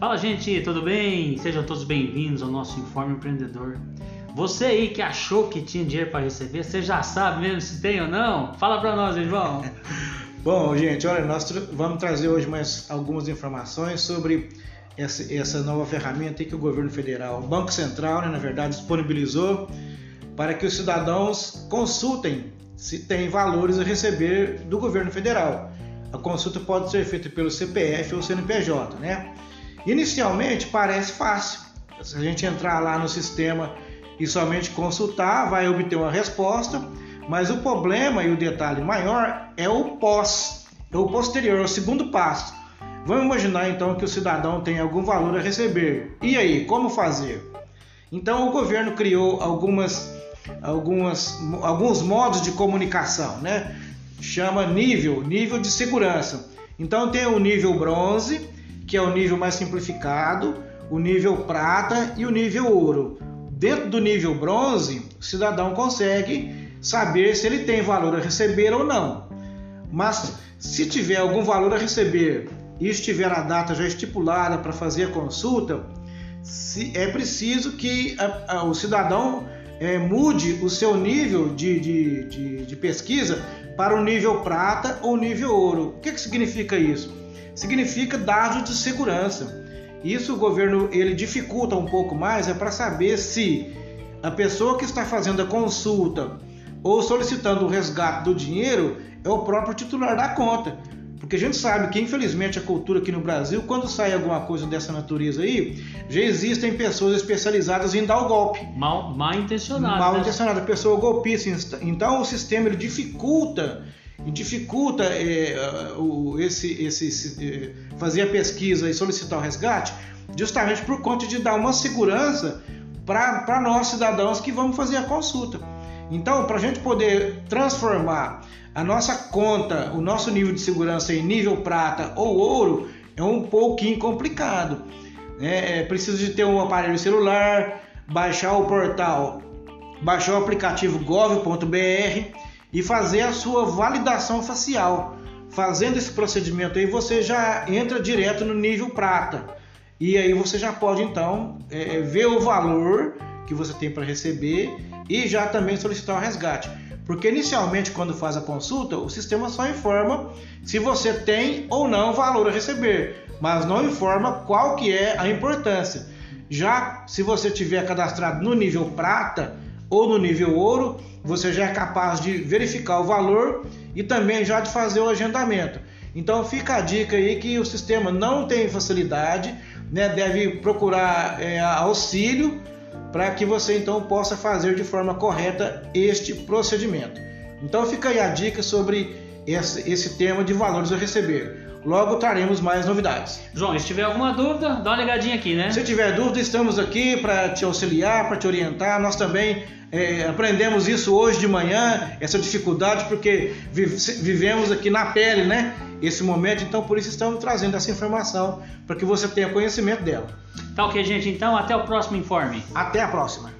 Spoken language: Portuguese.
Fala gente, tudo bem? Sejam todos bem-vindos ao nosso Informe Empreendedor. Você aí que achou que tinha dinheiro para receber, você já sabe mesmo se tem ou não? Fala para nós, João. Bom, gente, olha, nós vamos trazer hoje mais algumas informações sobre essa, essa nova ferramenta que o governo federal, o Banco Central, né, na verdade, disponibilizou para que os cidadãos consultem se tem valores a receber do governo federal. A consulta pode ser feita pelo CPF ou CNPJ, né? Inicialmente parece fácil. Se a gente entrar lá no sistema e somente consultar, vai obter uma resposta, mas o problema e o detalhe maior é o pós, é o posterior, é o segundo passo. Vamos imaginar então que o cidadão tem algum valor a receber. E aí, como fazer? Então o governo criou algumas, algumas, alguns modos de comunicação, né? Chama nível, nível de segurança. Então tem o nível bronze, que é o nível mais simplificado, o nível prata e o nível ouro. Dentro do nível bronze, o cidadão consegue saber se ele tem valor a receber ou não. Mas se tiver algum valor a receber e estiver a data já estipulada para fazer a consulta, é preciso que a, a, o cidadão é, mude o seu nível de, de, de, de, pesquisa para o nível prata ou nível ouro. O que, que significa isso? significa dados de segurança. Isso o governo ele dificulta um pouco mais é para saber se a pessoa que está fazendo a consulta ou solicitando o resgate do dinheiro é o próprio titular da conta. Porque a gente sabe que, infelizmente, a cultura aqui no Brasil, quando sai alguma coisa dessa natureza aí, já existem pessoas especializadas em dar o golpe. Mal, mal intencionada. Mal né? intencionada, pessoa golpista. Então, o sistema ele dificulta dificulta é, o, esse, esse, é, fazer a pesquisa e solicitar o resgate, justamente por conta de dar uma segurança para nós cidadãos que vamos fazer a consulta. Então, para a gente poder transformar a nossa conta, o nosso nível de segurança em nível prata ou ouro, é um pouquinho complicado. Né? É preciso de ter um aparelho celular, baixar o portal, baixar o aplicativo gov.br e fazer a sua validação facial. Fazendo esse procedimento aí, você já entra direto no nível prata. E aí você já pode então é, é ver o valor que você tem para receber e já também solicitar o resgate. Porque inicialmente, quando faz a consulta, o sistema só informa se você tem ou não valor a receber, mas não informa qual que é a importância. Já se você tiver cadastrado no nível prata, ou no nível ouro, você já é capaz de verificar o valor e também já de fazer o agendamento. Então fica a dica aí que o sistema não tem facilidade, né? deve procurar é, auxílio para que você então possa fazer de forma correta este procedimento. Então fica aí a dica sobre esse, esse tema de valores a receber. Logo traremos mais novidades. João, se tiver alguma dúvida, dá uma ligadinha aqui, né? Se tiver dúvida, estamos aqui para te auxiliar, para te orientar. Nós também é, aprendemos isso hoje de manhã, essa dificuldade, porque vivemos aqui na pele, né? Esse momento, então por isso estamos trazendo essa informação para que você tenha conhecimento dela. Tá ok, gente. Então, até o próximo informe. Até a próxima.